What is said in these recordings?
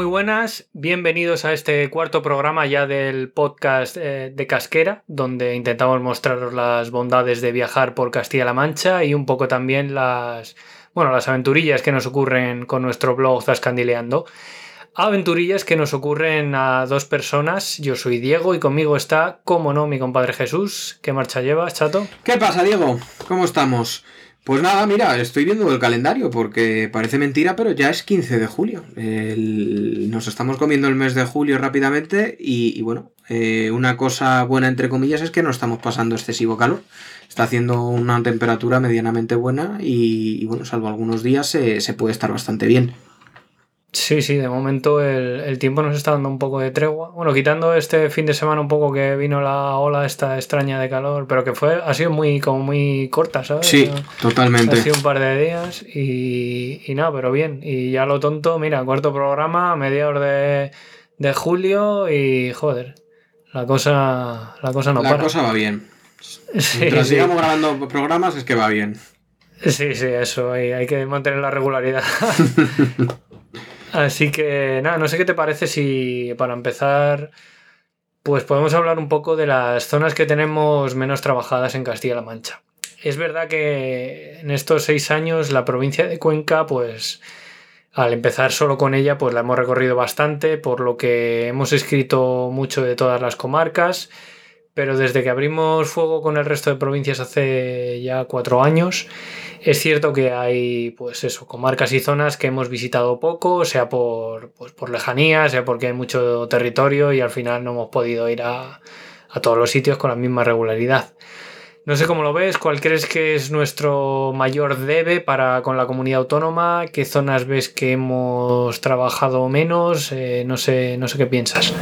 Muy buenas. Bienvenidos a este cuarto programa ya del podcast eh, de Casquera, donde intentamos mostraros las bondades de viajar por Castilla-La Mancha y un poco también las, bueno, las aventurillas que nos ocurren con nuestro blog Zascandileando. Aventurillas que nos ocurren a dos personas. Yo soy Diego y conmigo está, como no, mi compadre Jesús. ¿Qué marcha llevas, chato? ¿Qué pasa, Diego? ¿Cómo estamos? Pues nada, mira, estoy viendo el calendario porque parece mentira, pero ya es 15 de julio. Nos estamos comiendo el mes de julio rápidamente y, bueno, eh, una cosa buena entre comillas es que no estamos pasando excesivo calor. Está haciendo una temperatura medianamente buena y, bueno, salvo algunos días se puede estar bastante bien. Sí, sí, de momento el, el tiempo nos está dando un poco de tregua. Bueno, quitando este fin de semana un poco que vino la ola esta extraña de calor, pero que fue, ha sido muy, como muy corta, ¿sabes? Sí, Ha totalmente. sido un par de días y, y nada, pero bien. Y ya lo tonto, mira, cuarto programa, mediados de, de julio y joder, la cosa, la cosa no La para. cosa va bien. Sí, Mientras sí. sigamos grabando programas es que va bien. Sí, sí, eso, hay, hay que mantener la regularidad. Así que nada, no sé qué te parece si para empezar, pues podemos hablar un poco de las zonas que tenemos menos trabajadas en Castilla-La Mancha. Es verdad que en estos seis años la provincia de Cuenca, pues al empezar solo con ella, pues la hemos recorrido bastante, por lo que hemos escrito mucho de todas las comarcas, pero desde que abrimos fuego con el resto de provincias hace ya cuatro años, es cierto que hay, pues eso, comarcas y zonas que hemos visitado poco, sea por, pues por lejanía, sea porque hay mucho territorio y al final no hemos podido ir a, a todos los sitios con la misma regularidad. No sé cómo lo ves, cuál crees que es nuestro mayor debe para con la comunidad autónoma, qué zonas ves que hemos trabajado menos, Eh, no sé, no sé qué piensas.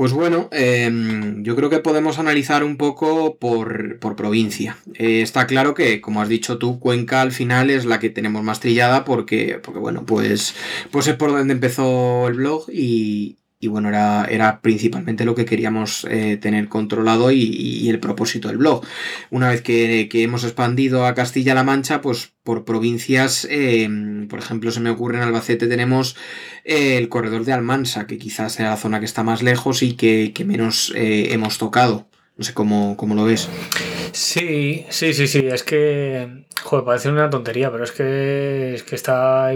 Pues bueno, em, yo creo que podemos analizar un poco por, por provincia. Eh, está claro que, como has dicho tú, Cuenca al final es la que tenemos más trillada porque, porque bueno, pues, pues es por donde empezó el blog y, y bueno, era, era principalmente lo que queríamos eh, tener controlado y, y el propósito del blog. Una vez que, que hemos expandido a Castilla-La Mancha, pues por provincias, em, por ejemplo, se me ocurre en Albacete tenemos eh, el corredor de Almansa, que quizás sea la zona que está más lejos y que, que menos eh, hemos tocado. No sé cómo, cómo lo ves. Sí, sí, sí, sí, es que, joder, parece una tontería, pero es que, es que está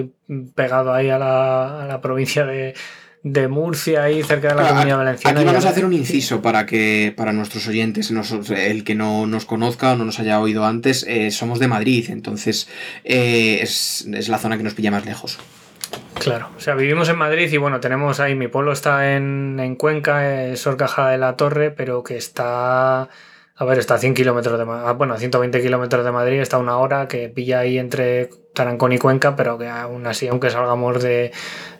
pegado ahí a la, a la provincia de, de Murcia, ahí cerca de la Claro, comunidad valenciana. Aquí vamos a hacer un inciso para que para nuestros oyentes, el que no nos conozca o no nos haya oído antes, eh, somos de Madrid, entonces eh, es, es la zona que nos pilla más lejos. Claro, o sea, vivimos en Madrid y bueno, tenemos ahí, mi pueblo está en, en Cuenca, es Horcaja de la Torre, pero que está, a ver, está a 100 kilómetros de Ma- ah, bueno, a 120 kilómetros de Madrid, está una hora que pilla ahí entre Tarancón y Cuenca, pero que aún así, aunque salgamos de,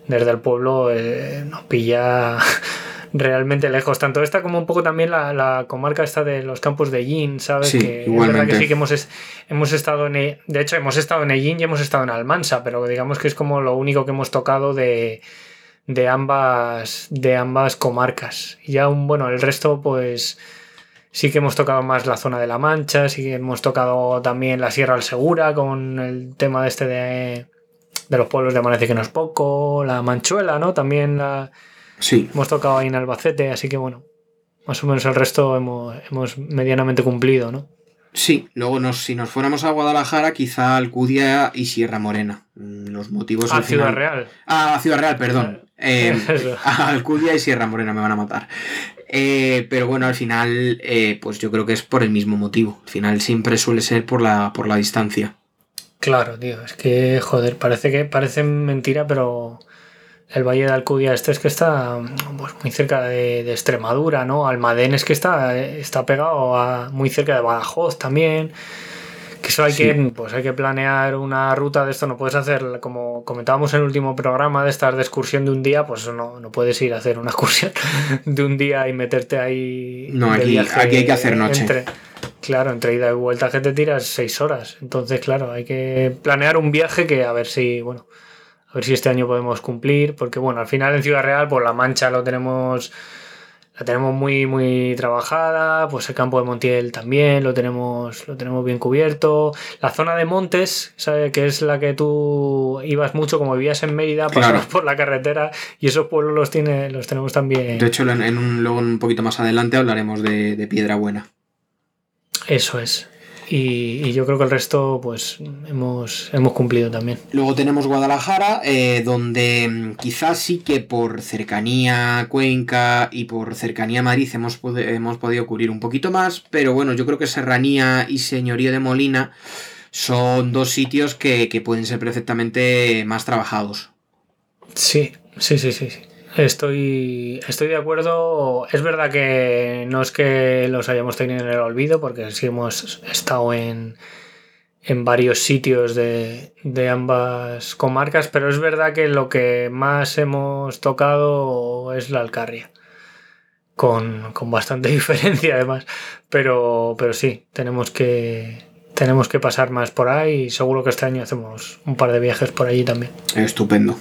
desde el pueblo, eh, nos pilla realmente lejos. Tanto esta como un poco también la, la comarca esta de los campos de Yin, ¿sabes? Sí, que es verdad que sí que hemos, es- hemos estado en... E- De hecho, hemos estado en Ellín y hemos estado en Almansa, pero digamos que es como lo único que hemos tocado de, de, ambas, de ambas comarcas. Y ya, un, bueno, el resto, pues sí que hemos tocado más la zona de La Mancha, sí que hemos tocado también la Sierra del Segura con el tema de este de, de los pueblos de Amanece que no es poco, la Manchuela, ¿no? También la, Sí, hemos tocado ahí en Albacete, así que bueno, más o menos el resto hemos, hemos medianamente cumplido, ¿no? sí. Luego nos, si nos fuéramos a Guadalajara, quizá Alcudia y Sierra Morena. Mm, Los motivos a al Ah, Ciudad final- Real. Ah, Ciudad Real, perdón. Eh, Eso. Alcudia y Sierra Morena me van a matar. Eh, pero bueno, al final, eh, pues yo creo que es por el mismo motivo. Al final siempre suele ser por la, por la distancia. Claro, tío, es que, joder, parece que parece mentira, pero el Valle de Alcudia este es que está pues, muy cerca de, Extremadura, ¿no? Almadén es que está, está pegado a, muy cerca de Badajoz también. Que eso hay que, pues hay que planear una ruta de esto, no puedes hacer, como comentábamos en el último programa, de estar de excursión de un día, pues no, no puedes ir a hacer una excursión de un día y meterte ahí. No, aquí, aquí hay que hacer noche. Claro, entre ida y vuelta que te tiras seis horas. Entonces, claro, hay que planear un viaje que a ver si, bueno, a ver si este año podemos cumplir, porque bueno, al final en Ciudad Real, pues la mancha lo tenemos, la tenemos muy, muy trabajada, pues el campo de Montiel también lo tenemos, lo tenemos bien cubierto. La zona de Montes, ¿sabes? que es la que tú ibas mucho, como vivías en Mérida, pasabas por la carretera y esos pueblos los, tiene, los tenemos también. De hecho, en un, luego un poquito más adelante hablaremos de, de Piedra Buena. Eso es. Y, yo creo que el resto, pues, hemos, hemos cumplido también. Luego tenemos Guadalajara, eh, donde mm, quizás sí que por cercanía a Cuenca y por cercanía a Madrid hemos, hemos podido cubrir un poquito más, pero bueno, yo creo que Serranía y Señorío de Molina son dos sitios que, que pueden ser perfectamente más trabajados. Sí, sí, sí, sí. Estoy, estoy de acuerdo. Es verdad que no es que los hayamos tenido en el olvido, porque sí hemos estado en, en varios sitios de, ambas comarcas, pero es verdad que lo que más hemos tocado es la Alcarria. Con, bastante diferencia además. Pero, pero sí, tenemos que, tenemos que pasar más por ahí y seguro que este año hacemos un par de viajes por allí también. Estupendo.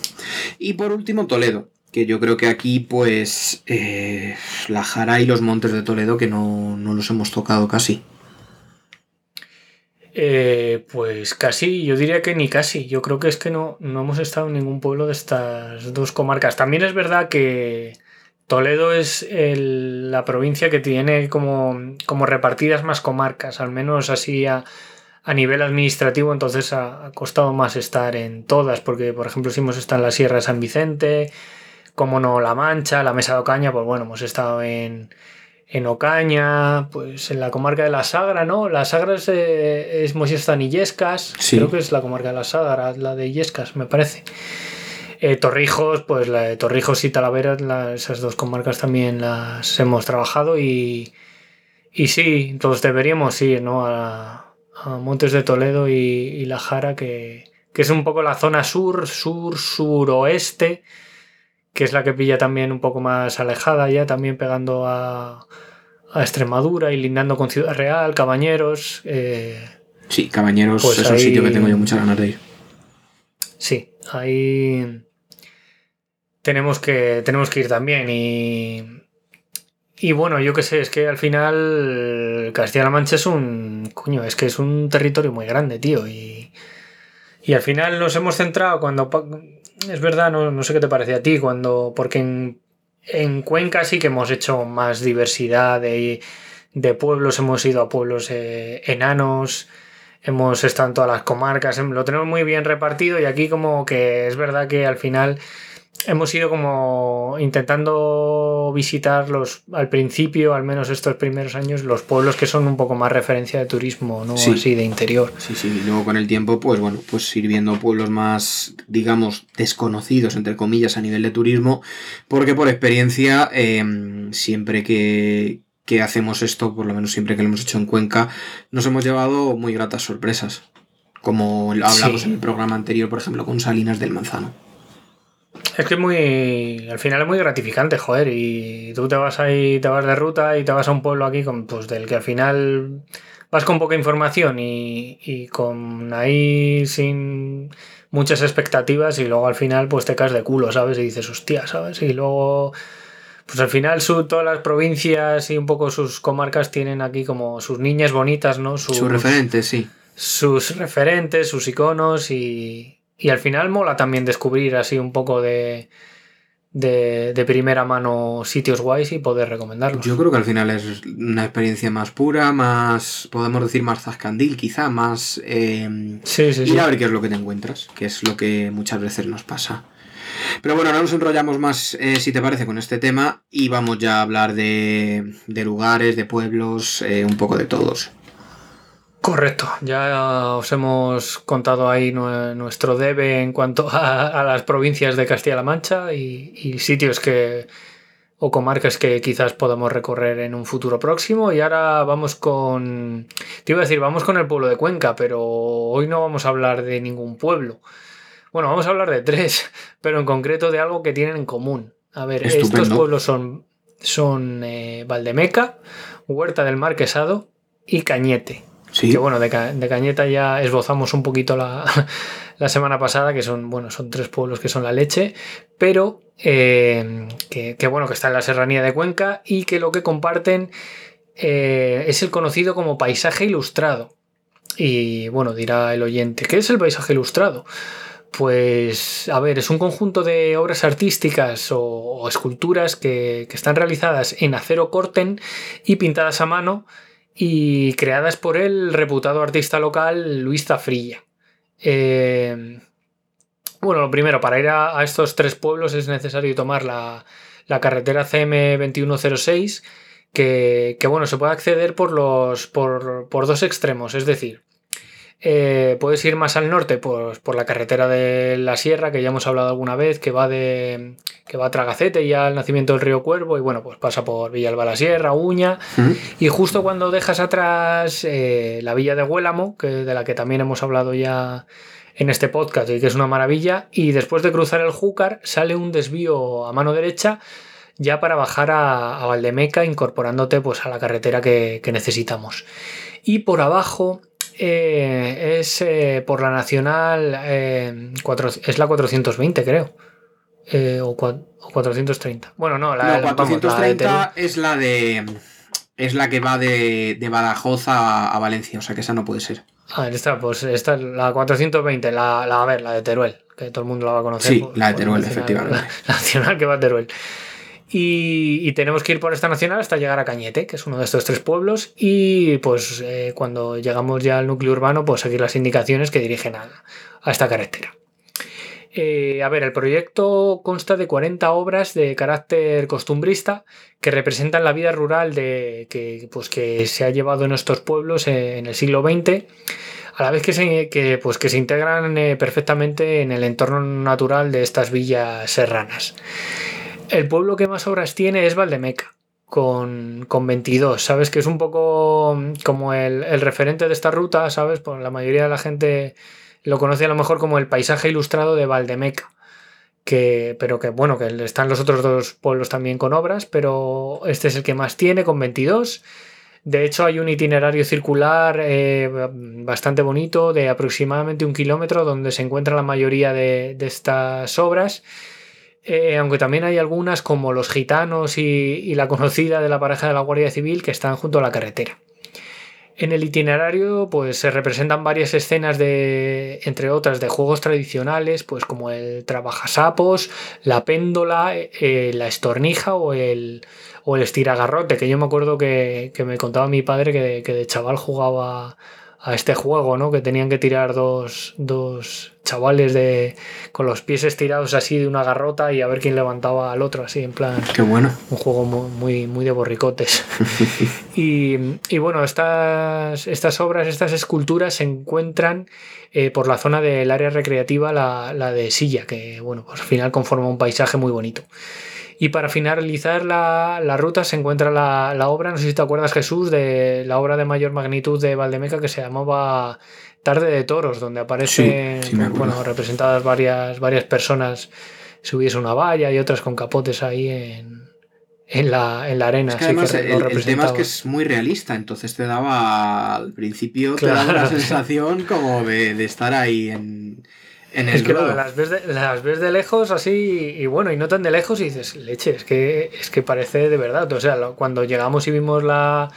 Y por último, Toledo que yo creo que aquí pues eh, la Jara y los Montes de Toledo que no, los hemos tocado casi. Eh, pues casi, yo diría que ni casi. Yo creo que es que no, no hemos estado en ningún pueblo de estas dos comarcas. También es verdad que Toledo es la provincia que tiene como, como, repartidas más comarcas, al menos así a, a nivel administrativo, entonces ha, ha, costado más estar en todas, porque por ejemplo si hemos estado en la Sierra de San Vicente, como no La Mancha, la Mesa de Ocaña, pues bueno, hemos estado en, Ocaña, pues en la comarca de la Sagra, ¿no? La Sagra es, eh, es están y Yescas, creo que es la comarca de la Sagra, la de Yescas, me parece. Eh, Torrijos, pues la de Torrijos y Talavera, esas dos comarcas también las hemos trabajado y, y sí, entonces deberíamos ir, ¿no? A, Montes de Toledo y, y La Jara, que, que es un poco la zona sur, sur, suroeste que es la que pilla también un poco más alejada ya, también pegando a, Extremadura y lindando con Ciudad Real, Cabañeros. Eh, sí, Cabañeros pues es un sitio que tengo yo muchas ganas de ir. Sí, ahí tenemos que, tenemos que ir también y... Y bueno, yo qué sé, es que al final Castilla-La Mancha es un... Coño, es que es un territorio muy grande, tío. Y, y al final nos hemos centrado cuando es verdad, no, sé qué te parece a ti, cuando. Porque en, Cuenca sí que hemos hecho más diversidad de, pueblos, hemos ido a pueblos eh, enanos, hemos estado en todas las comarcas, em, lo tenemos muy bien repartido y aquí como que es verdad que al final hemos ido como intentando visitar los, al principio, al menos estos primeros años, los pueblos que son un poco más referencia de turismo, ¿no? Así de interior. Sí, sí, y luego con el tiempo, pues bueno, pues ir viendo pueblos más, digamos, desconocidos, entre comillas, a nivel de turismo, porque por experiencia, em, siempre que, que hacemos esto, por lo menos siempre que lo hemos hecho en Cuenca, nos hemos llevado muy gratas sorpresas. Como hablamos en el programa anterior, por ejemplo, con Salinas del Manzano. Es que es muy. Al final es muy gratificante, joder. Y tú te vas ahí, te vas de ruta y te vas a un pueblo aquí con, pues, del que al final vas con poca información y, y con ahí sin muchas expectativas y luego al final pues te caes de culo, ¿sabes? Y dices, hostia, ¿sabes? Y luego. Pues al final su, todas las provincias y un poco sus comarcas tienen aquí como sus niñas bonitas, ¿no? Sus, sus referentes, sí. Sus referentes, sus iconos y, y al final mola también descubrir así un poco de, de, primera mano sitios guays y poder recomendarlos. Yo creo que al final es una experiencia más pura, más, podemos decir, más zascandil quizá, más... Eh, sí, sí, ir a ver qué es lo que te encuentras, que es lo que muchas veces nos pasa. Pero bueno, no nos enrollamos más, eh, si te parece, con este tema y vamos ya a hablar de, de lugares, de pueblos, eh, un poco de todos. Correcto, ya os hemos contado ahí nuestro debe en cuanto a, las provincias de Castilla-La Mancha y, sitios que o comarcas que quizás podamos recorrer en un futuro próximo. Y ahora vamos con, te iba a decir, vamos con el pueblo de Cuenca, pero hoy no vamos a hablar de ningún pueblo. Bueno, vamos a hablar de tres, pero en concreto de algo que tienen en común. A ver, estos pueblos son, son eh, Valdemeca, Huerta del Marquesado y Cañete. Que bueno, de, Cañeta ya esbozamos un poquito la, semana pasada, que son, bueno, son tres pueblos que son la leche, pero eh, que, bueno, que está en la serranía de Cuenca y que lo que comparten eh, es el conocido como paisaje ilustrado. Y bueno, dirá el oyente, ¿qué es el paisaje ilustrado? Pues, a ver, es un conjunto de obras artísticas o, esculturas que, que, están realizadas en acero corten y pintadas a mano y creadas por el reputado artista local Luis Zafrilla. Eh, bueno, lo primero, para ir a, estos tres pueblos es necesario tomar la, carretera CM2106, que, que, bueno, se puede acceder por, los, por, por dos extremos, es decir, eh, puedes ir más al norte pues, por la carretera de la Sierra, que ya hemos hablado alguna vez, que va de que va a Tragacete y al nacimiento del río Cuervo, y bueno, pues pasa por Villalba la Sierra, Uña, y justo cuando dejas atrás eh, la villa de Huélamo, que, de la que también hemos hablado ya en este podcast y que es una maravilla, y después de cruzar el Júcar sale un desvío a mano derecha ya para bajar a, Valdemeca, incorporándote pues a la carretera que, que necesitamos. Y por abajo eh, es eh, por la nacional, eh, es la 420 creo. O, 430. Bueno, no, la, 430 es la de... Es la que va de, Badajoz a, Valencia, o sea que esa no puede ser. Ah, esta, pues esta es la 420, la, la, a ver, la de Teruel, que todo el mundo la va a conocer. Sí, la de Teruel, efectivamente. La, nacional que va a Teruel. Y, tenemos que ir por esta nacional hasta llegar a Cañete, que es uno de estos tres pueblos. Y pues eh, cuando llegamos ya al núcleo urbano, pues seguir las indicaciones que dirigen a, esta carretera. Eh, a ver, el proyecto consta de 40 obras de carácter costumbrista que representan la vida rural de, que, pues, que se ha llevado en estos pueblos en el siglo XX, a la vez que se, que, pues, que se integran eh, perfectamente en el entorno natural de estas villas serranas. El pueblo que más obras tiene es Valdemeca, con, 22. Sabes que es un poco como el, referente de esta ruta, ¿sabes? Pues la mayoría de la gente lo conoce a lo mejor como el paisaje ilustrado de Valdemeca. Que, pero que bueno, que están los otros dos pueblos también con obras, pero este es el que más tiene, con 22. De hecho, hay un itinerario circular eh, bastante bonito de aproximadamente un kilómetro donde se encuentra la mayoría de, de estas obras eh, aunque también hay algunas como los gitanos y, la conocida de la pareja de la Guardia Civil que están junto a la carretera. En el itinerario pues se representan varias escenas de, entre otras, de juegos tradicionales, pues como el trabajasapos, la péndola, eh, la estornija o el, o el estiragarrote, que yo me acuerdo que, me contaba mi padre que que de chaval jugaba a este juego, ¿no? Que tenían que tirar dos, dos chavales de, con los pies estirados así de una garrota y a ver quién levantaba al otro, así en plan. Qué bueno. Un juego muy, muy de borricotes. y, y, bueno, estas, estas obras, estas esculturas se encuentran eh, por la zona del área recreativa, la, la de Silla, que bueno, pues al final conforma un paisaje muy bonito. Y para finalizar la, ruta se encuentra la, obra, no sé si te acuerdas Jesús, de la obra de mayor magnitud de Valdemeca que se llamaba Tarde de Toros, donde aparecen bueno, representadas varias, varias personas, subiese una valla y otras con capotes ahí en, en la, en la arena. además, el, tema es que es muy realista, entonces te daba al principio te daba la sensación como de, de estar ahí en, es que las, ves de, las ves de lejos así y bueno, y no tan de lejos y dices, leche, es que, es que parece de verdad. O sea, cuando llegamos y vimos la,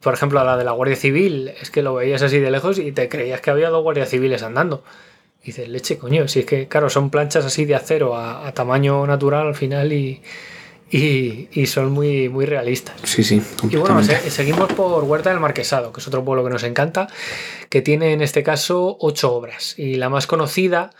por ejemplo, la de la Guardia Civil, es que lo veías así de lejos y te creías que había dos guardias civiles andando. Y dices, leche, coño, si es que, claro, son planchas así de acero a tamaño natural al final y, y, son muy, muy realistas. Sí, sí. Y bueno, seguimos por Huerta del Marquesado, que es otro pueblo que nos encanta, que tiene en este caso ocho obras. Y la más conocida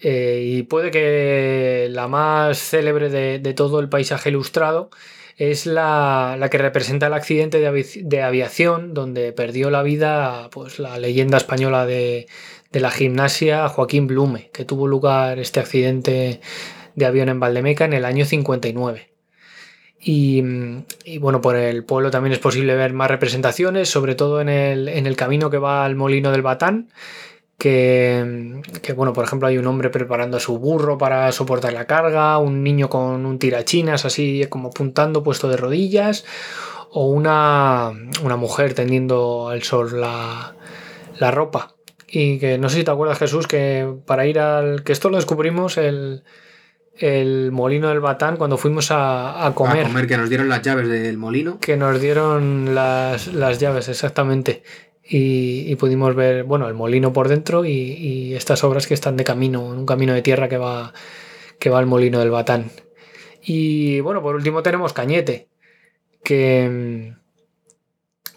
Eh, y puede que la más célebre de, todo el paisaje ilustrado es la, que representa el accidente de, aviación donde perdió la vida pues, la leyenda española de, de la gimnasia Joaquín Blume, que tuvo lugar este accidente de avión en Valdemeca en el año 59. Y, bueno, por el pueblo también es posible ver más representaciones, sobre todo en el, camino que va al molino del Batán, que, bueno, por ejemplo, hay un hombre preparando a su burro para soportar la carga, un niño con un tirachinas así como apuntando, puesto de rodillas, o una, mujer tendiendo al sol la, la ropa. Y que no sé si te acuerdas, Jesús, que para ir al. que esto lo descubrimos el, el molino del Batán cuando fuimos a, comer. A comer, que nos dieron las llaves del molino. Que nos dieron las, llaves, exactamente. Y, pudimos ver, bueno, el molino por dentro y, estas obras que están de camino, en un camino de tierra que va, que va al molino del Batán. Y bueno, por último tenemos Cañete, que,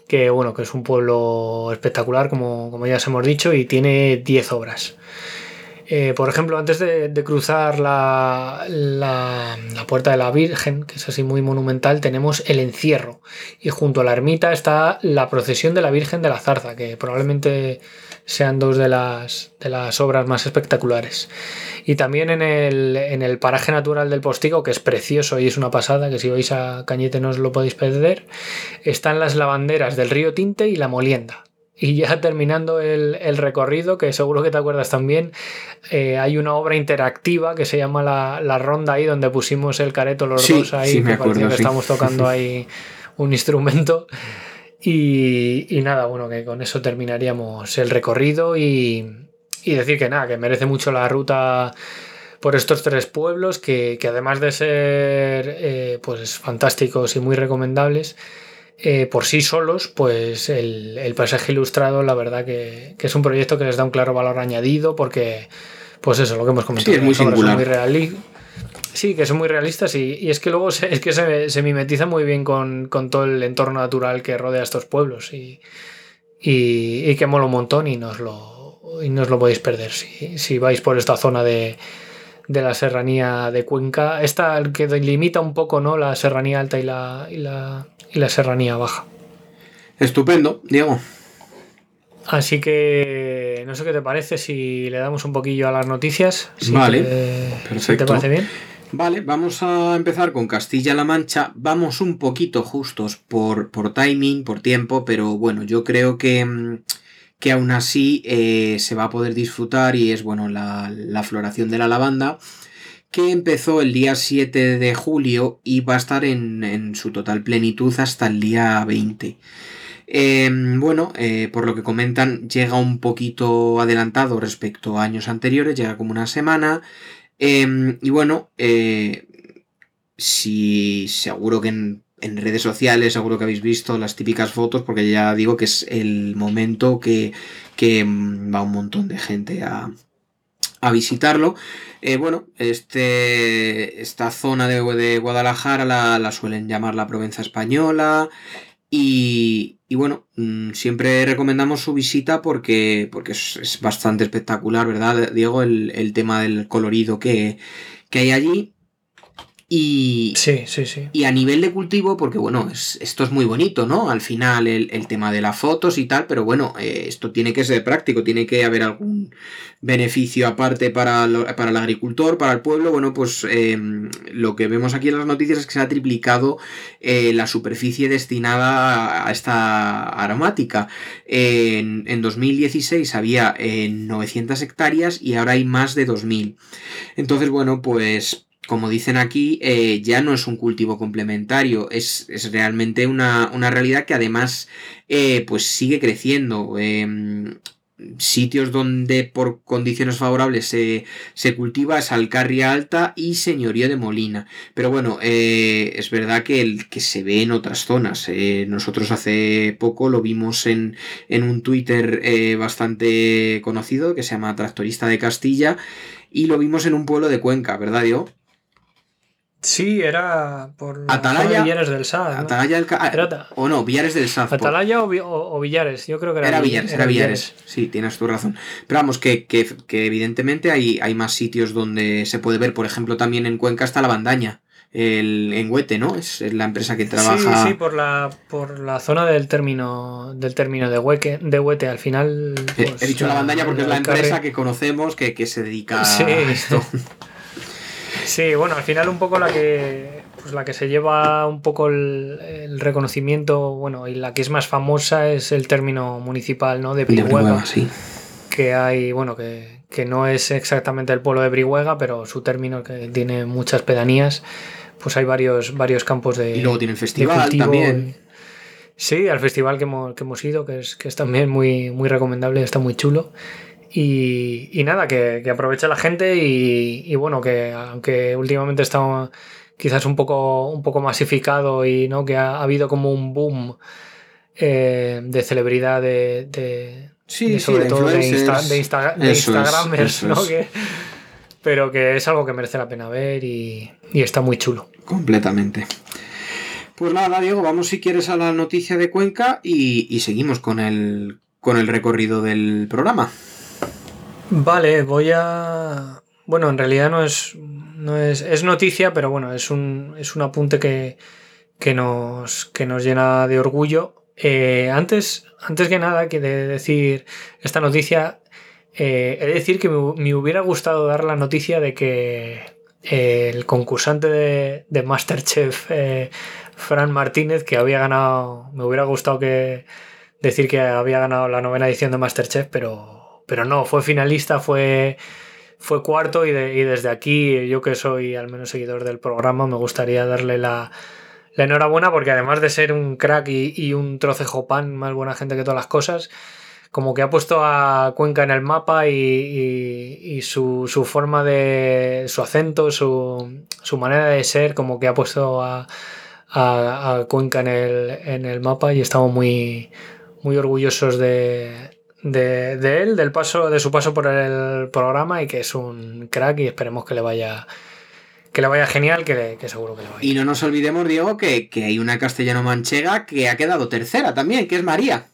que bueno, que es un pueblo espectacular, como, como ya os hemos dicho, y tiene 10 obras. Eh, por ejemplo, antes de, cruzar la, puerta de la Virgen, que es así muy monumental, tenemos el encierro. Y junto a la ermita está la procesión de la Virgen de la Zarza, que probablemente sean dos de las, de las obras más espectaculares. Y también en el, paraje natural del Postigo, que es precioso y es una pasada, que si vais a Cañete no os lo podéis perder, están las lavanderas del río Tinte y la Molienda. Y ya terminando el, recorrido, que seguro que te acuerdas también, eh, hay una obra interactiva que se llama la, Ronda ahí, donde pusimos el careto los dos ahí, que parecía que estamos tocando ahí un instrumento. Y, nada, bueno, que con eso terminaríamos el recorrido y, decir que nada, que merece mucho la ruta por estos tres pueblos, que, además de ser eh, pues fantásticos y muy recomendables, eh, por sí solos, pues el, paisaje ilustrado, la verdad que, es un proyecto que les da un claro valor añadido porque, pues eso, lo que hemos comentado. Sí, es muy singular. sí, que son muy realistas y, es que luego se, es que se, mimetiza muy bien con, todo el entorno natural que rodea estos pueblos y, y, que mola un montón y no os lo, y no lo podéis perder si, si vais por esta zona de, de la serranía de Cuenca. Esta que delimita un poco ¿no? la serranía alta y la, y la, y la serranía baja. Estupendo, Diego. Así que no sé qué te parece si le damos un poquillo a las noticias. vale, perfecto. ¿Te parece bien? Vale, vamos a empezar con Castilla-La Mancha. Vamos un poquito justos por, por, timing, por tiempo, pero bueno, yo creo que, mm, que aún así eh, se va a poder disfrutar y es bueno la, la floración de la lavanda que empezó el día 7 de julio y va a estar en, su total plenitud hasta el día 20. Em, bueno, eh, por lo que comentan, llega un poquito adelantado respecto a años anteriores, llega como una semana. Em, y bueno, eh, si seguro que en, redes sociales, seguro que habéis visto las típicas fotos, porque ya digo que es el momento que, que mm, va un montón de gente a, a visitarlo. Eh, bueno, este, esta zona de, Guadalajara la, suelen llamar la Provenza Española. Y, bueno, mm, siempre recomendamos su visita porque, porque es, bastante espectacular, ¿verdad, Diego? El, el tema del colorido que, que hay allí. Y, sí, sí, sí. Y a nivel de cultivo, porque bueno, esto es muy bonito, ¿no? Al final el, tema de las fotos y tal, pero bueno, eh, esto tiene que ser práctico, tiene que haber algún beneficio aparte para, para el agricultor, para el pueblo. Bueno, pues em, lo que vemos aquí en las noticias es que se ha triplicado eh, la superficie destinada a esta aromática. En, en 2016 había 900 hectáreas y ahora hay más de 2000. Entonces, bueno, pues como dicen aquí, eh, ya no es un cultivo complementario, es, realmente una, realidad que además eh, pues sigue creciendo. Em, sitios donde por condiciones favorables se, cultiva es Alcarria Alta y Señorío de Molina. Pero bueno, eh, es verdad que, el, que se ve en otras zonas. nosotros hace poco lo vimos en, en un Twitter bastante conocido que se llama Tractorista de Castilla y lo vimos en un pueblo de Cuenca, ¿verdad, Diego? Sí, era por la Atalaya- Villares del Saz. ¿no? Atalaya del Ca- ah, Era o no, Villares del por- Atalaya o, o- o Villares, yo creo que era, Era Vi- Villares, era Villares. Sí, tienes tu razón. Pero vamos, que, que- que evidentemente hay, hay más sitios donde se puede ver. Por ejemplo, también en Cuenca está la bandaña. El, en Huete, ¿no? Es, es la empresa que trabaja. Sí, sí, por la, por la zona del término del término de, Hueque, de Huete. Al final. He- pues, He dicho la bandaña porque es la empresa que conocemos que, que se dedica Sí. a esto. Sí, bueno, al final un poco la que pues la que se lleva un poco el, el reconocimiento, bueno, y la que es más famosa es el término municipal, ¿no? De Brihuega, sí. que hay, bueno, que, que no es exactamente el pueblo de Brihuega, pero su término que tiene muchas pedanías, pues hay varios, varios campos de, Y luego tiene el de festival también. Sí, al festival que hemos, que hemos ido, que es, que es también muy, muy recomendable, está muy chulo. Y, y nada, que, que aproveche la gente y, y bueno, que aunque últimamente está quizás un poco, un poco masificado y ¿no? que ha, ha habido como un boom eh, de celebridad de, de- Sí, de sí, sobre todo de. Insta- de, Insta- de Eso es, Instagramers, ¿no? es. Que- pero que es algo que merece la pena ver y, y está muy chulo. Completamente. Pues nada, Diego, vamos si quieres a la noticia de Cuenca y, y seguimos con el, con el recorrido del programa. Vale, voy a. Bueno, en realidad no es. No es, es noticia, pero bueno, es un, es un apunte que, que, nos, que nos llena de orgullo. Eh, antes, antes que nada, que de decir esta noticia, eh, he de decir que me, hu- me hubiera gustado dar la noticia de que eh, el concursante de, de Masterchef, eh, Fran Martínez, que había ganado. Me hubiera gustado que decir que había ganado la novena edición de Masterchef, pero, pero no, fue finalista, fue, fue cuarto y, de- y desde aquí, yo que soy al menos seguidor del programa, me gustaría darle la, la enhorabuena porque además de ser un crack y, un trocejo pan, más buena gente que todas las cosas, como que ha puesto a Cuenca en el mapa y su, su forma de. su acento, su, su manera de ser, como que ha puesto a, a- a Cuenca en el, en el mapa y estamos muy, muy orgullosos de, de, de él, del paso, de su paso por el programa y que es un crack y esperemos que le vaya. Que le vaya genial, que, le- que seguro que le va a ir. Y no nos olvidemos, Diego, que, que hay una castellano-manchega que ha quedado tercera también, que es María,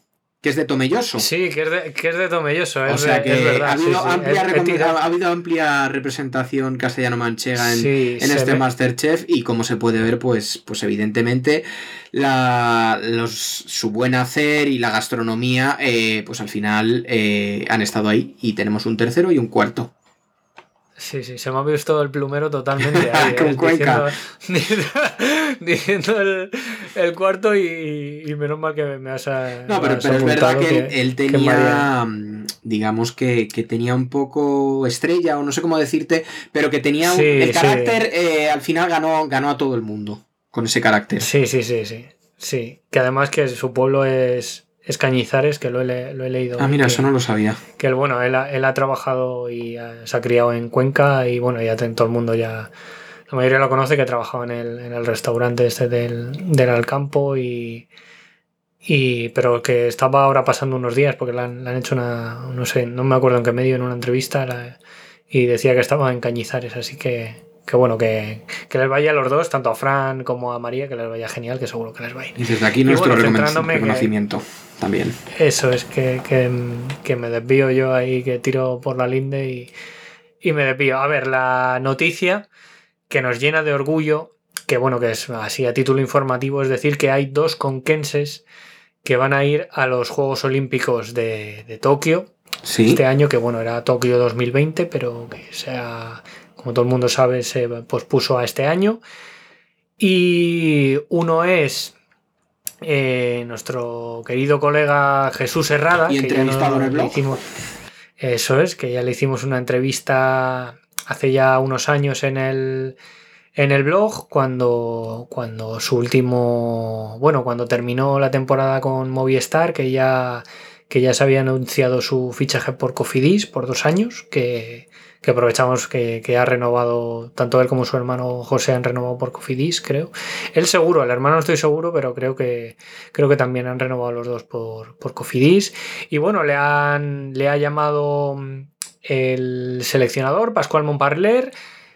que es de Tomelloso. Sí, que es de, que es de Tomelloso, es, o sea de- que es verdad. ha, habido sí, amplia ha habido amplia representación castellano-manchega en, Sí, en este ve- Masterchef y como se puede ver, pues, pues evidentemente la, los, su buen hacer y la gastronomía, eh, pues al final eh, han estado ahí y tenemos un tercero y un cuarto. Sí, sí, se me ha visto el plumero totalmente ahí, Con ¿eh? Cuenca. Diciendo, diciendo el, el cuarto y, y menos mal que me has eh, No, pero, has pero es verdad que, él- tenía, mm, digamos que, que tenía un poco estrella, o no sé cómo decirte, pero que tenía un- Sí, el sí. carácter, eh, al final ganó, ganó a todo el mundo con ese carácter. Sí, sí, sí, sí. Sí, que además que su pueblo es, es Cañizares, que lo he, lo he leído. Ah, mira, que, eso no lo sabía. que él, bueno, él ha, él ha trabajado y ha- se ha criado en Cuenca y bueno, ya todo el mundo ya, la mayoría lo conoce, que trabajaba en el, en el restaurante este del, del Alcampo y, y pero que estaba ahora pasando unos días porque le han, le han hecho una, no sé, no me acuerdo en qué medio, en una entrevista la- y decía que estaba en Cañizares, así que, que bueno, que, que les vaya a los dos, tanto a Fran como a María, que les vaya genial, que seguro que les va a ir. Y desde aquí Y nuestro bueno, centrándome que- reconocimiento también. Eso es que, que, que me desvío yo ahí, que tiro por la linde y, y me desvío. A ver, la noticia que nos llena de orgullo, que bueno, que es así a título informativo, es decir, que hay dos conquenses que van a ir a los Juegos Olímpicos de, de Tokio Sí. este año, que bueno, era Tokio 2020, pero que sea, como todo el mundo sabe, se pospuso a este año. Y uno es eh, nuestro querido colega Jesús Herrada, Y que ya entrevistado en el blog. hicimos. Eso es, que ya le hicimos una entrevista hace ya unos años en el, en el blog, cuando, cuando su último. Bueno, cuando terminó la temporada con Movistar, que ya, que ya se había anunciado su fichaje por Cofidis por dos años, que, que aprovechamos que, ha renovado, tanto él como su hermano José han renovado por Cofidis, creo. Él seguro, el hermano no estoy seguro, pero creo que, creo que también han renovado los dos por, por Cofidis. Y bueno, le, han, le ha llamado el seleccionador, Pascual Montparler,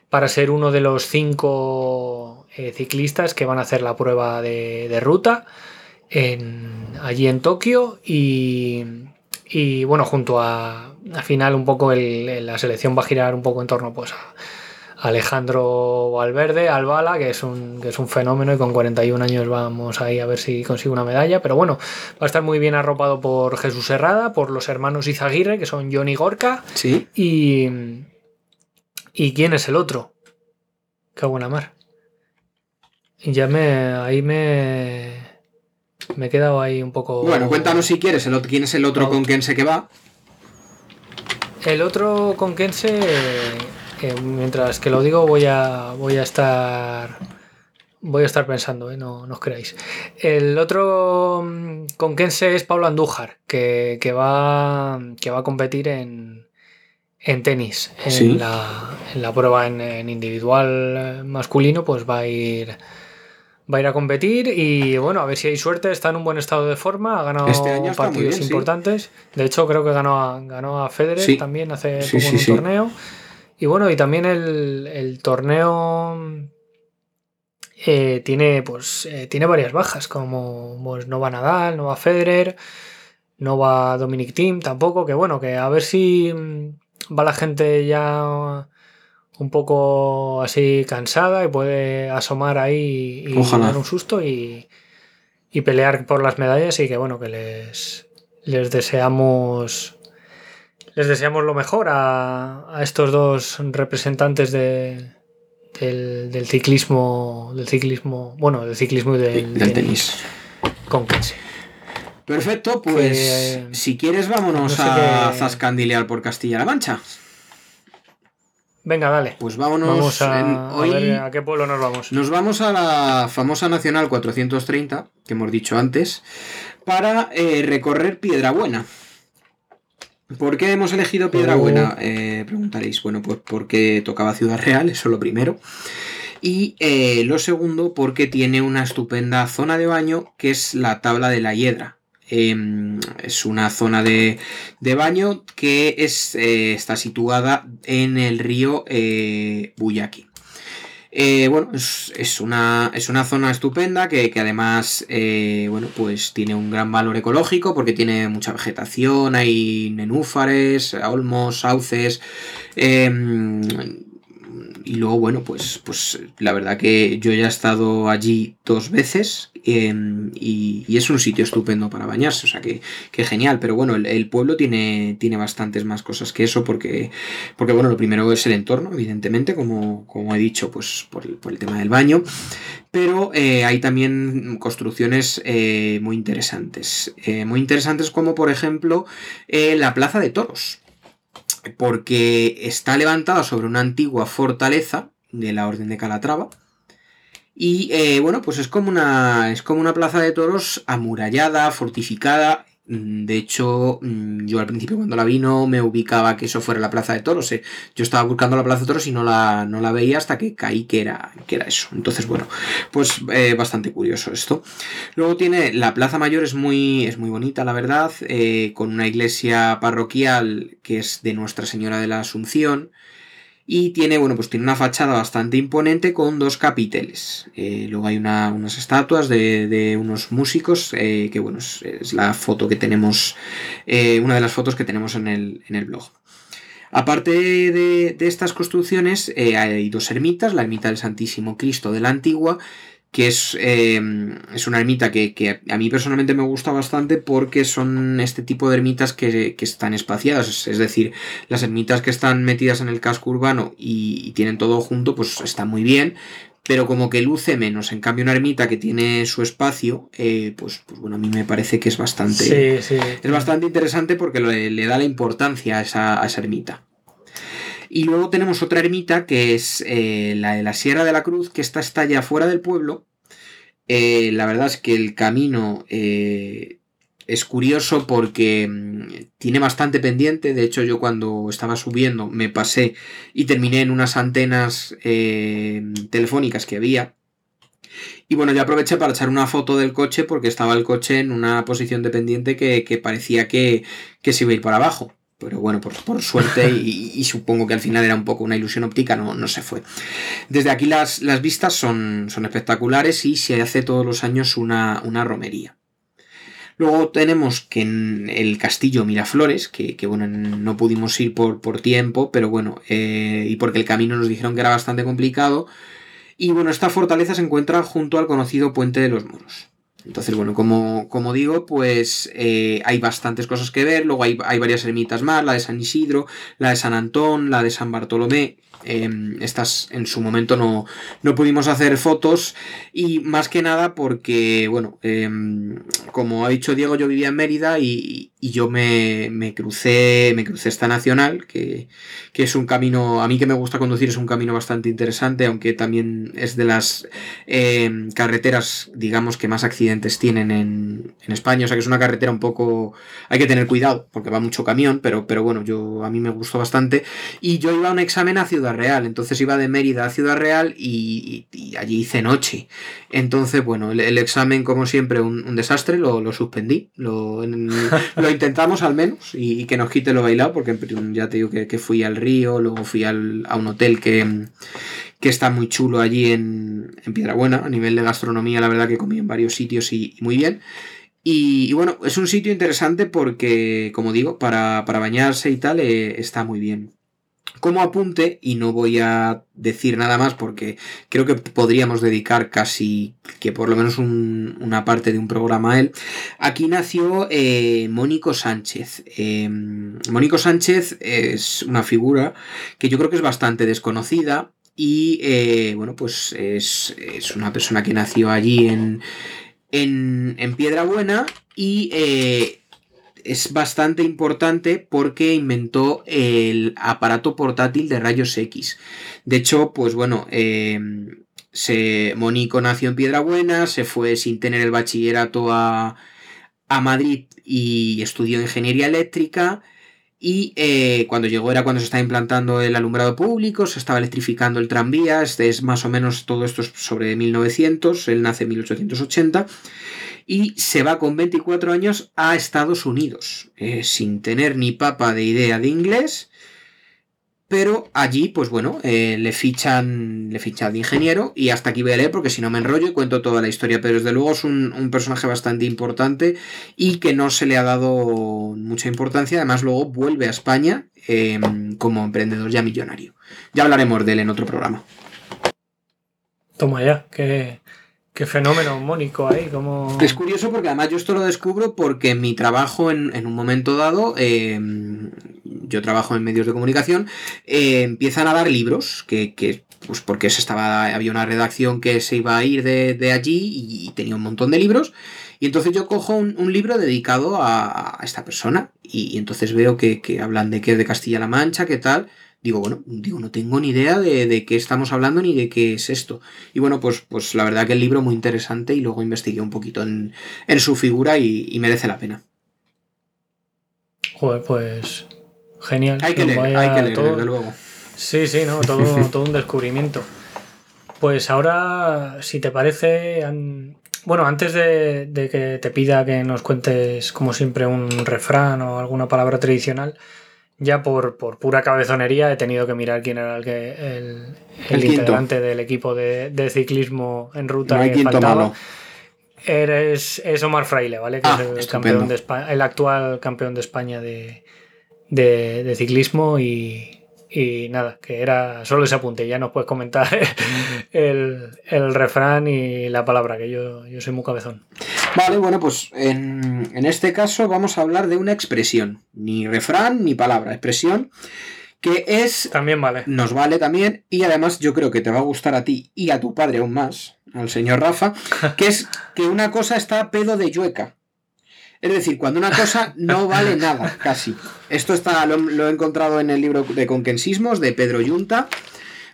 para ser uno de los cinco eh, ciclistas que van a hacer la prueba de, ruta allí en Tokio y, bueno, junto a al final un poco la selección va a girar un poco en torno pues a Alejandro Valverde, Albala, que es, un, que es un fenómeno y con 41 años vamos ahí a ver si consigue una medalla. Pero bueno, va a estar muy bien arropado por Jesús Herrada, por los hermanos Izaguirre, que son Johnny Gorka. Sí. Y. ¿Y quién es el otro? Qué buena mar. Y ya me. Ahí me. Me he quedado ahí un poco. Bueno, cuéntanos si quieres el, quién es el otro con quien se que va. El otro con quien se mientras que lo digo voy a, voy a estar voy a estar pensando, ¿eh? no, no, os creáis. El otro mm, con Kense es Pablo Andújar, que, va, que va a competir en, en tenis. En, la, en, la, prueba en, individual masculino, pues va a ir. Va a ir a competir y bueno, a ver si hay suerte, está en un buen estado de forma, ha ganado este partidos importantes. De hecho, creo que ganó a, ganó a Federer también hace poco un torneo. Y bueno, y también el, torneo eh, tiene, pues, eh, tiene varias bajas, como pues, no va Nadal, no va Federer, no va Dominic Thiem tampoco, que bueno, que a ver si mm, va la gente ya un poco así cansada y puede asomar ahí y, dar un susto y, y, pelear por las medallas y que bueno, que les, les deseamos les deseamos lo mejor a, estos dos representantes de, del, ciclismo, del ciclismo, bueno, del ciclismo y del, tenis. Con Perfecto, pues si quieres vámonos a Zascandilear por Castilla-La Mancha. Venga, dale. Pues vámonos. a, hoy, a, qué pueblo nos vamos. Nos vamos a la famosa Nacional 430, que hemos dicho antes, para eh, recorrer Piedrabuena. ¿Por qué hemos elegido Piedra Buena? Eh, preguntaréis. Bueno, pues porque tocaba Ciudad Real, eso es lo primero. Y eh, lo segundo, porque tiene una estupenda zona de baño que es la tabla de la hiedra. Em, es una zona de, baño que es, eh, está situada en el río Buyaki. Eh, bueno, es, una, es, una, zona estupenda que, además, eh, bueno, pues tiene un gran valor ecológico porque tiene mucha vegetación, hay nenúfares, olmos, sauces. Y luego, bueno, pues, pues la verdad que yo ya he estado allí dos veces em, y, es un sitio estupendo para bañarse, o sea que, genial, pero bueno, el, pueblo tiene, tiene bastantes más cosas que eso porque, porque bueno, lo primero es el entorno, evidentemente, como, como he dicho, pues por el, tema del baño, pero eh, hay también construcciones eh, muy interesantes, eh, muy interesantes como por ejemplo la Plaza de Toros porque está levantada sobre una antigua fortaleza de la Orden de Calatrava. Y eh, bueno, pues es como, una, es como una plaza de toros amurallada, fortificada, de hecho, mm, yo al principio cuando la vi no me ubicaba que eso fuera la Plaza de Toros. Eh. Yo estaba buscando la Plaza de Toros y no la, no la veía hasta que caí que era, que era eso. Entonces, bueno, pues eh, bastante curioso esto. Luego tiene la Plaza Mayor, es muy, es muy bonita, la verdad, eh, con una iglesia parroquial que es de Nuestra Señora de la Asunción. Y tiene, bueno, pues tiene una fachada bastante imponente con dos capiteles. Eh, luego hay unas estatuas de, unos músicos, eh, que bueno, es, la foto que tenemos, eh, una de las fotos que tenemos en el, en el blog. Aparte de, de estas construcciones, hay dos ermitas, la ermita del Santísimo Cristo de la Antigua que es, em, es una ermita que, a mí personalmente me gusta bastante porque son este tipo de ermitas que, están espaciadas, es decir, las ermitas que están metidas en el casco urbano y, tienen todo junto, pues está muy bien, pero como que luce menos. En cambio, una ermita que tiene su espacio, eh, pues, pues, bueno, a mí me parece que es bastante, Es bastante interesante porque le, da la importancia a esa, a esa ermita. Y luego tenemos otra ermita que es eh, la de la Sierra de la Cruz, que está, está ya fuera del pueblo. Eh, la verdad es que el camino eh, es curioso porque mm, tiene bastante pendiente. De hecho, yo cuando estaba subiendo me pasé y terminé en unas antenas telefónicas que había. Y bueno, yo aproveché para echar una foto del coche porque estaba el coche en una posición de pendiente que, parecía que, que se iba a ir para abajo. Pero bueno, por, por suerte y, supongo que al final era un poco una ilusión óptica, no, no se fue. Desde aquí las, las vistas son, son, espectaculares y se hace todos los años una, una romería. Luego tenemos que en el castillo Miraflores, que, que bueno, no pudimos ir por, por tiempo, pero bueno, eh, y porque el camino nos dijeron que era bastante complicado. Y bueno, esta fortaleza se encuentra junto al conocido Puente de los Moros. Entonces, bueno, como, como digo, pues eh, hay bastantes cosas que ver. Luego hay, hay, varias ermitas más, la de San Isidro, la de San Antón, la de San Bartolomé. Em, estas en su momento no, no, pudimos hacer fotos y más que nada porque, bueno, em, como ha dicho Diego, yo vivía en Mérida y, y yo me, me, crucé, me crucé esta nacional, que, que, es un camino, a mí que me gusta conducir, es un camino bastante interesante, aunque también es de las em, carreteras, digamos, que más accidentes tienen en, en, España, o sea que es una carretera un poco, hay que tener cuidado, porque va mucho camión, pero, pero bueno, yo, a mí me gustó bastante, y yo iba a un examen a Ciudad Real, entonces iba de Mérida a Ciudad Real y, allí hice noche, entonces, bueno, el, examen, como siempre, un, desastre, lo, lo suspendí, lo intentamos al menos y, que nos quite lo bailado, porque ya te digo que, fui al río, luego fui al, a un hotel que, que está muy chulo allí en, en Piedrabuena, a nivel de gastronomía, la verdad que comí en varios sitios y, muy bien. Y, bueno, es un sitio interesante porque, como digo, para, para bañarse y tal, eh, está muy bien. Como apunte, y no voy a decir nada más porque creo que podríamos dedicar casi que por lo menos una parte de un programa a él, aquí nació eh, Mónico Sánchez. Em, Mónico Sánchez es una figura que yo creo que es bastante desconocida y eh, bueno, pues es, una persona que nació allí en, en, en Piedrabuena y eh, es bastante importante porque inventó el aparato portátil de rayos X. De hecho, pues bueno, em, se, Monico nació en Piedrabuena, se fue sin tener el bachillerato a, a Madrid y estudió ingeniería eléctrica. Y eh, cuando llegó era cuando se estaba implantando el alumbrado público, se estaba electrificando el tranvía, este es más o menos todo esto es sobre 1900, él nace en 1880 y se va con 24 años a Estados Unidos, eh, sin tener ni papa de idea de inglés, pero allí, pues bueno, eh, le fichan le fichan de ingeniero y hasta aquí voy a leer porque si no me enrollo y cuento toda la historia, pero desde luego es un, personaje bastante importante y que no se le ha dado mucha importancia, además luego vuelve a España em, como emprendedor ya millonario. Ya hablaremos de él en otro programa. Toma ya, que Qué fenómeno mónico ahí, como... Es curioso porque además yo esto lo descubro porque mi trabajo en, un momento dado, em, yo trabajo en medios de comunicación, eh, empiezan a dar libros que, pues porque se estaba, había una redacción que se iba a ir de, allí y tenía un montón de libros. Y entonces yo cojo un, libro dedicado a, esta persona y, entonces veo que, que hablan de que es de Castilla-La Mancha, qué tal digo, bueno, digo, no tengo ni idea de, qué estamos hablando ni de qué es esto. Y bueno, pues, pues la verdad que el libro muy interesante y luego investigué un poquito en, su figura y, merece la pena. Joder, pues genial. Hay que leer, hay que leer, desde luego. Sí, sí, no, todo, todo un descubrimiento. Pues ahora, si te parece, bueno, antes de, de, que te pida que nos cuentes, como siempre, un refrán o alguna palabra tradicional, ya por, pura cabezonería he tenido que mirar quién era el que el, integrante del equipo de, ciclismo en ruta que faltaba. Eres, es Omar Fraile, ¿vale? Que es ah, el, campeón de el actual campeón de España de, de ciclismo y, y nada, que era solo ese apunte. Ya nos puedes comentar el, refrán y la palabra, que yo, yo soy muy cabezón. Vale, bueno, pues en, este caso vamos a hablar de una expresión. Ni refrán ni palabra, expresión que es... También vale. Nos vale también y además yo creo que te va a gustar a ti y a tu padre aún más, al señor Rafa, que es que una cosa está a pedo de yueca. Es decir, cuando una cosa no vale nada, casi. Esto está, lo, he encontrado en el libro de Conquensismos de Pedro Yunta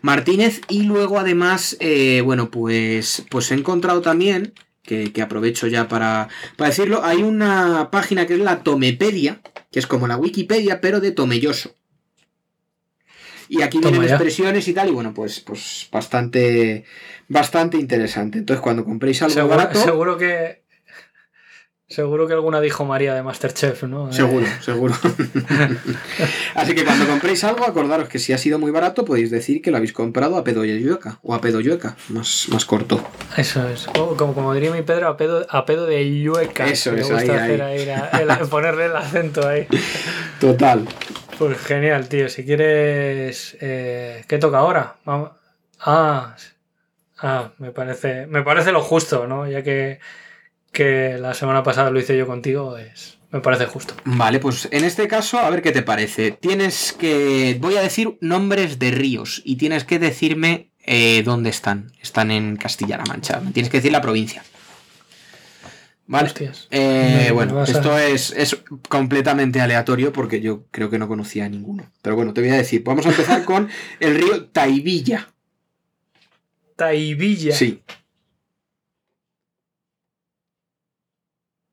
Martínez y luego además, eh, bueno, pues, pues he encontrado también, que, aprovecho ya para, para, decirlo, hay una página que es la Tomepedia, que es como la Wikipedia, pero de Tomelloso. Y aquí vienen expresiones y tal, y bueno, pues, pues bastante, bastante interesante. Entonces, cuando compréis algo seguro, barato... Seguro que Seguro que alguna dijo María de Masterchef, ¿no? Seguro, seguro. Así que cuando compréis algo, acordaros que si ha sido muy barato, podéis decir que lo habéis comprado a pedo yueca o a pedo yueca, más, más corto. Eso es. Como, como diría mi Pedro, a pedo, a pedo de yueca. Eso Me es, gusta ahí, hacer ahí. ahí la- el- ponerle el acento ahí. Total. Pues genial, tío. Si quieres. eh, ¿Qué toca ahora? Vamos. Ah. Ah, me parece. Me parece lo justo, ¿no? Ya que, que la semana pasada lo hice yo contigo, es, me parece justo. Vale, pues en este caso, a ver qué te parece. Tienes que. Voy a decir nombres de ríos y tienes que decirme eh, dónde están. Están en Castilla-La Mancha. Me tienes que decir la provincia. Vale. Hostias. Eh, bueno, a- esto es, es completamente aleatorio porque yo creo que no conocía a ninguno. Pero bueno, te voy a decir. Vamos a empezar con el río Taivilla. Taivilla. Sí.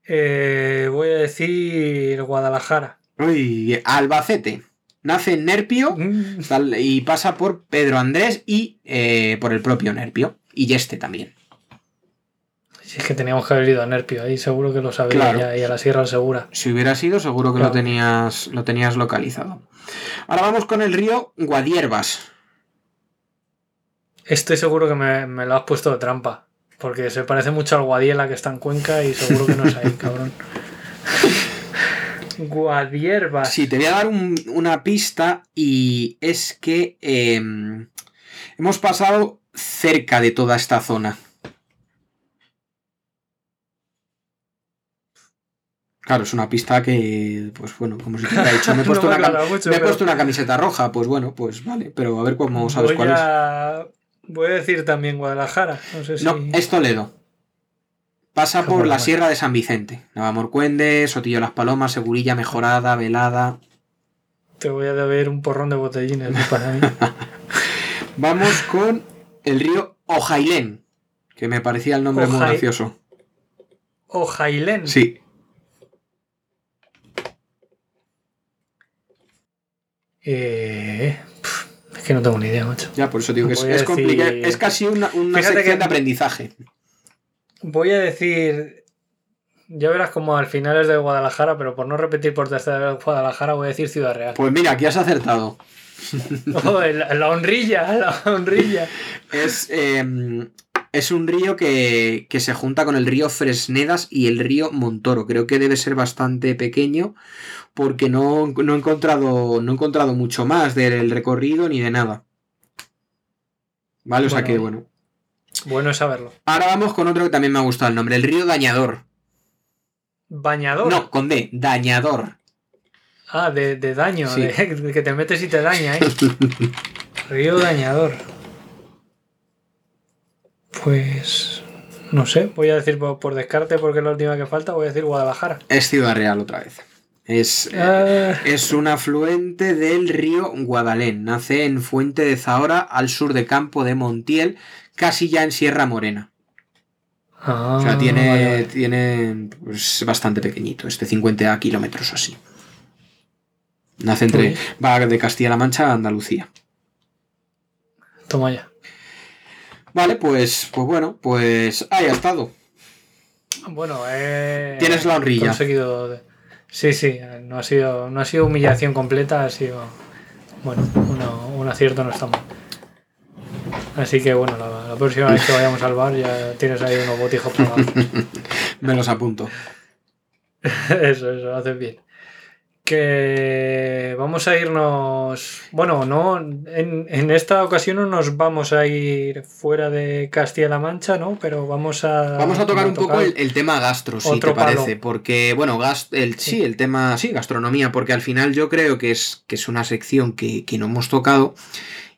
Eh, voy a decir Guadalajara. Uy, Albacete. Nace en Nerpio Mm, tal- y pasa por Pedro Andrés y eh, por el propio Nerpio. Y este también. Si es que teníamos que haber ido a Nerpio, ahí seguro que lo sabía Claro. ya, y a la Sierra Segura. Si hubiera sido, seguro que lo, tenías, lo tenías localizado. Ahora vamos con el río Guadierbas. Estoy seguro que me, me lo has puesto de trampa. Porque se parece mucho al Guadiela que está en Cuenca y seguro que no es ahí, cabrón. Guadierbas. Sí, te voy a dar un- una pista y es que em, hemos pasado cerca de toda esta zona. Claro, es una pista que, pues bueno, como si te hubiera dicho, me he puesto, No me una, cam- aclara mucho, me he pero puesto una camiseta roja, pues bueno, pues vale, pero a ver cómo sabes voy cuál es. Voy a decir también Guadalajara. No sé si. No, es Toledo. Pasa por la. Sierra de San Vicente. Navalmorcuende, Sotillo las Palomas, Segurilla Mejorada, Velada. Te voy a deber un porrón de botellines para mí. Vamos con el río Ojailén, que me parecía el nombre muy gracioso. O Jailén. Sí. Eh, es que no tengo ni idea, macho. Ya, por eso digo que es, complicado. decir- Es casi una, una Fíjate sección que- de aprendizaje. Voy a decir. Ya verás como al final es de Guadalajara, pero por no repetir por tercera vez Guadalajara, voy a decir Ciudad Real. Pues mira, aquí has acertado. Oh, la, la honrilla, la honrilla. Es, eh, es un río que, que se junta con el río Fresnedas y el río Montoro. Creo que debe ser bastante pequeño porque no, no he, encontrado, no he encontrado mucho más del recorrido ni de nada. Vale, o sea Bueno. que bueno. Bueno es saberlo. Ahora vamos con otro que también me ha gustado el nombre, el río Dañador. Bañador. No, con D, Dañador. Ah, de, de daño, Sí. de que te metes y te daña, ¿eh? Río dañador. Pues. No sé, voy a decir por, por descarte porque es la última que falta, voy a decir Guadalajara. Es Ciudad Real otra vez. Es, eh, Ah, es un afluente del río Guadalén. Nace en Fuente de Zahora, al sur de Campo de Montiel, casi ya en Sierra Morena. ah, O sea, tiene, vale, vale. tiene pues, bastante pequeñito, este 50 kilómetros o así. Nace entre. Va de Castilla-La Mancha a Andalucía. Toma ya. Vale, pues, pues bueno, pues ahí ha estado. Bueno, eh, Tienes la honrilla. conseguido Sí, sí, no ha sido, no ha sido humillación completa, ha sido bueno, uno- un acierto no está mal. Así que bueno, la, la próxima vez que vayamos al bar ya tienes ahí unos botijos pagados. Me los apunto. eso, eso, haces bien. Que vamos a irnos. Bueno, no. En, en esta ocasión no nos vamos a ir fuera de Castilla-La Mancha, ¿no? Pero vamos a. Vamos a tocar un poco el, el tema gastro, si te parece. palo. Porque, bueno, el, sí. Sí. el tema, sí, gastronomía, porque al final yo creo que es, que es una sección que, que no hemos tocado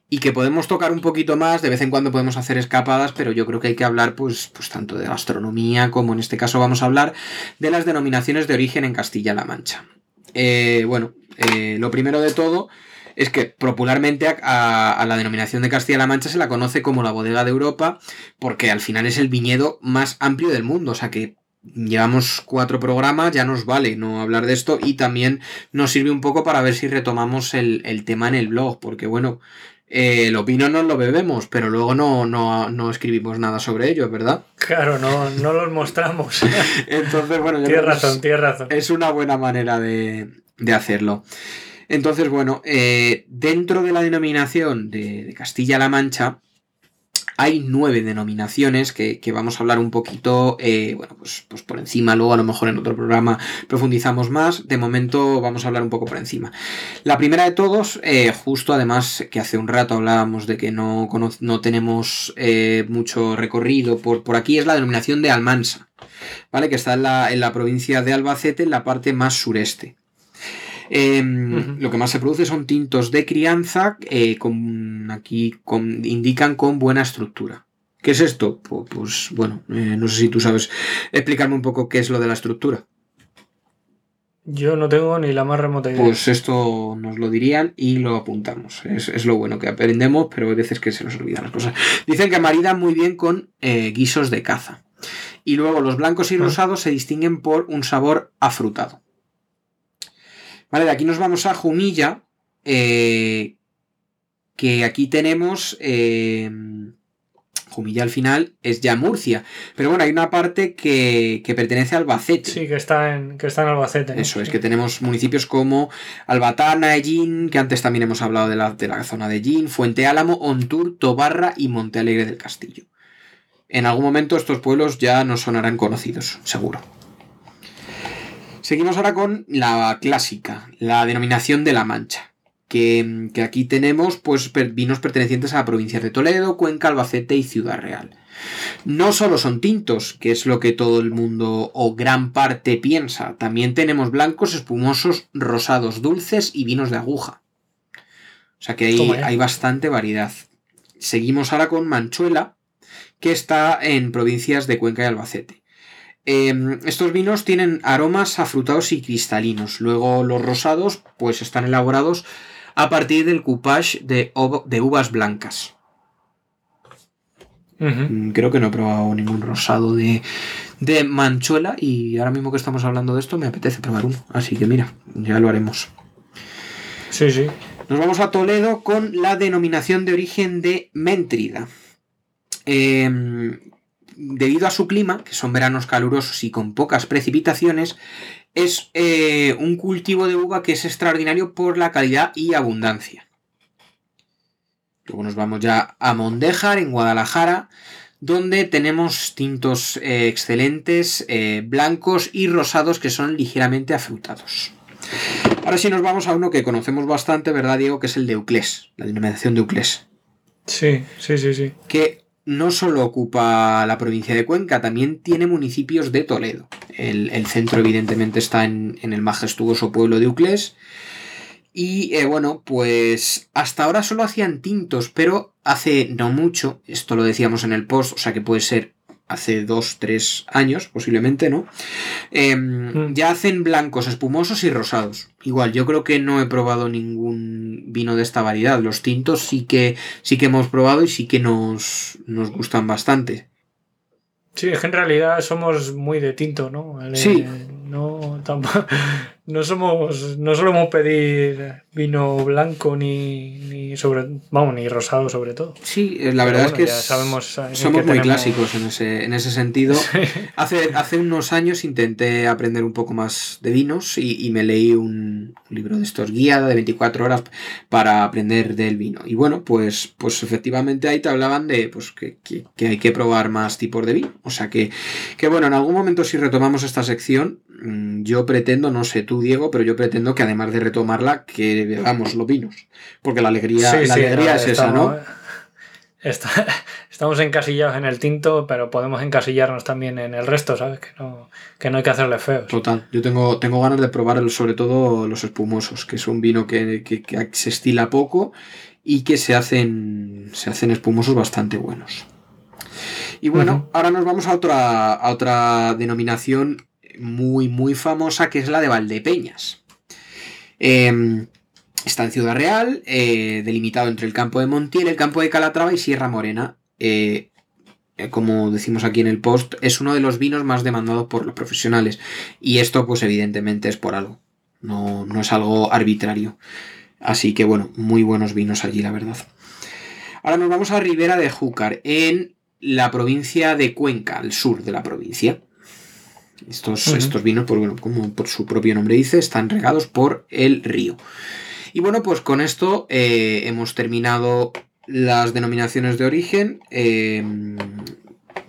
y que podemos tocar un poquito más, de vez en cuando podemos hacer escapadas, pero yo creo que hay que hablar, pues, pues tanto de gastronomía como en este caso vamos a hablar de las denominaciones de origen en Castilla-La Mancha. Eh, bueno, eh, lo primero de todo es que popularmente a, la denominación de Castilla-La Mancha se la conoce como la bodega de Europa, porque al final es el viñedo más amplio del mundo, o sea que llevamos cuatro programas, ya nos vale no hablar de esto y también nos sirve un poco para ver si retomamos el tema en el blog, porque bueno, eh, los vinos nos lo bebemos, pero luego no, no, escribimos nada sobre ellos, ¿verdad? Claro, no, no los mostramos. Entonces, bueno, yo tienes razón, tienes razón. Es una buena manera de, hacerlo. Entonces, bueno, eh, dentro de la denominación de Castilla-La Mancha, hay nueve denominaciones que, vamos a hablar un poquito, eh, bueno, pues, pues, por encima, luego a lo mejor en otro programa profundizamos más, de momento vamos a hablar un poco por encima. La primera de todos, eh, justo además que hace un rato hablábamos de que no, no tenemos eh, mucho recorrido por, por aquí, es la denominación de Almansa, ¿vale? Que está en la, en la provincia de Albacete, en la parte más sureste. Em, lo que más se produce son tintos de crianza, eh, con, aquí indican con buena estructura. ¿Qué es esto? Pues, bueno, eh, no sé si tú sabes explicarme un poco qué es lo de la estructura. Yo no tengo ni la más remota idea. Pues esto nos lo dirían y lo apuntamos. Es, lo bueno que aprendemos, pero hay veces que se nos olvidan las cosas. Dicen que maridan muy bien con eh, guisos de caza. Y luego los blancos y ah. rosados se distinguen por un sabor afrutado. Vale, de aquí nos vamos a Jumilla, eh, que aquí tenemos... Eh, Jumilla al final es ya Murcia. Pero bueno, hay una parte que, pertenece a Albacete. Sí, que está en, que está en Albacete. Eso es, que tenemos municipios como Albatana, Ellín, que antes también hemos hablado de la, de la zona de Ellín, Fuente Álamo, Ontur, Tobarra y Monte Alegre del Castillo. En algún momento estos pueblos ya nos sonarán conocidos, seguro. Seguimos ahora con la clásica, la denominación de la Mancha. Que, aquí tenemos pues, vinos pertenecientes a la provincia de Toledo, Cuenca, Albacete y Ciudad Real. No solo son tintos, que es lo que todo el mundo o gran parte piensa, también tenemos blancos, espumosos, rosados, dulces y vinos de aguja. O sea que hay, hay bastante variedad. Seguimos ahora con Manchuela, que está en provincias de Cuenca y Albacete. Em, estos vinos tienen aromas afrutados y cristalinos. Luego los rosados pues están elaborados a partir del coupage de, uvas blancas. Mm, creo que no he probado ningún rosado de, de manchuela y ahora mismo que estamos hablando de esto me apetece probar uno. Así que mira, ya lo haremos. Sí, sí. Nos vamos a Toledo con la denominación de origen de Méntrida. Eh, debido a su clima, que son veranos calurosos y con pocas precipitaciones, es eh, un cultivo de uva que es extraordinario por la calidad y abundancia. Luego nos vamos ya a Mondejar, en Guadalajara, donde tenemos tintos eh, excelentes, eh, blancos y rosados que son ligeramente afrutados. Ahora sí nos vamos a uno que conocemos bastante, ¿verdad, Diego? Que es el de Euclés, la denominación de Euclés. Sí, sí, sí, sí. Que no solo ocupa la provincia de Cuenca, también tiene municipios de Toledo. El, centro evidentemente está en, el majestuoso pueblo de Uclés. Y eh, bueno, pues hasta ahora solo hacían tintos, pero hace no mucho, esto lo decíamos en el post, o sea que puede ser hace dos, tres años, posiblemente, ¿no? Em, mm. Ya hacen blancos, espumosos y rosados. Igual, yo creo que no he probado ningún vino de esta variedad. Los tintos sí que, sí que hemos probado y sí que nos, nos gustan bastante. Sí, es que en realidad somos muy de tinto, ¿no? sí. No, tampoco, no somos, no solemos pedir vino blanco ni, ni sobre, vamos, ni rosado sobre todo. Sí, eh, la verdad es que sabemos somos muy clásicos en ese, en ese sentido. Hace, hace unos años intenté aprender un poco más de vinos y, me leí un libro de estos guiados de 24 horas para aprender del vino. Y bueno, pues, pues efectivamente ahí te hablaban de pues, que, que, hay que probar más tipos de vino. O sea que, que bueno, en algún momento si retomamos esta sección, mm, yo pretendo, no sé tú Diego, pero yo pretendo que además de retomarla, que bebamos los vinos. Porque la alegría, la alegría es esa, ¿no? estamos encasillados en el tinto, pero podemos encasillarnos también en el resto, ¿sabes? Que no, que no hay que hacerle feos. Total. Yo tengo, tengo ganas de probar sobre todo los espumosos, que es un vino que, se estila poco y que se hacen, se hacen espumosos bastante buenos. Y bueno, ahora nos vamos a otra, a otra denominación muy, muy famosa, que es la de Valdepeñas. Em, está en Ciudad Real, eh, delimitado entre el campo de Montiel, el campo de Calatrava y Sierra Morena. Eh, como decimos aquí en el post, es uno de los vinos más demandados por los profesionales. Y esto, pues evidentemente, es por algo. No, no es algo arbitrario. Así que bueno, muy buenos vinos allí, la verdad. Ahora nos vamos a Ribera de Júcar, en la provincia de Cuenca, al sur de la provincia. Estos, estos vinos, pues bueno, como por su propio nombre dice, están regados por el río. Y bueno, pues con esto eh, hemos terminado las denominaciones de origen. Em,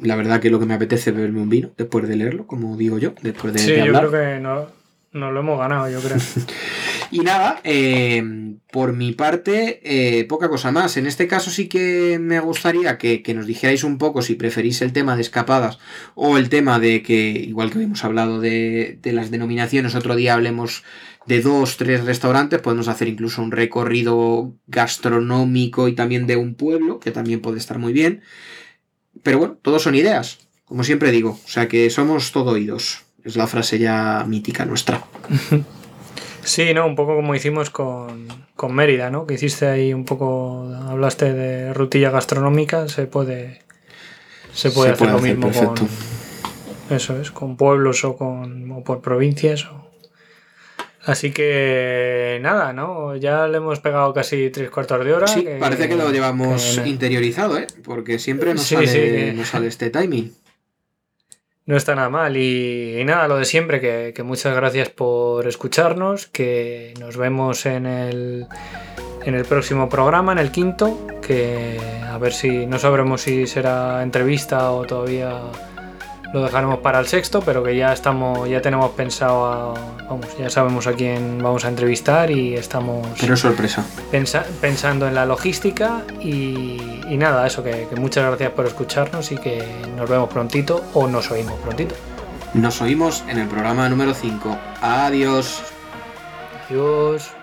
la verdad que lo que me apetece es beberme un vino después de leerlo, como digo yo, después de, sí, yo creo que no, no lo hemos ganado, yo creo. y nada, em, por mi parte, eh, poca cosa más. En este caso sí que me gustaría que, nos dijerais un poco si preferís el tema de escapadas o el tema de que, igual que hemos hablado de, de las denominaciones, otro día hablemos de dos, tres restaurantes, podemos hacer incluso un recorrido gastronómico y también de un pueblo, que también puede estar muy bien. Pero bueno, todos son ideas, como siempre digo, o sea que somos todo oídos. Es la frase ya mítica nuestra. Sí, ¿no? Un poco como hicimos con, Mérida, ¿no? Que hiciste ahí un poco, hablaste de rutilla gastronómica, se puede, se puede hacer lo mismo con... Eso es, con pueblos o, con, o por provincias. Así que nada, ¿no? Ya le hemos pegado casi tres cuartos de hora. Sí, parece que lo llevamos interiorizado, ¿eh? Porque siempre nos, sale, nos sale este timing. No está nada mal. Y, nada, lo de siempre, que, muchas gracias por escucharnos, que nos vemos en el, en el próximo programa, en el quinto, que a ver si no sabremos si será entrevista o todavía lo dejaremos para el sexto, pero que ya estamos, ya tenemos pensado, vamos, ya sabemos a quién vamos a entrevistar y estamos. Pero sorpresa. pensando en la logística y, nada, eso, que, que, muchas gracias por escucharnos y que nos vemos prontito o nos oímos prontito. Nos oímos en el programa número 5. Adiós. Adiós.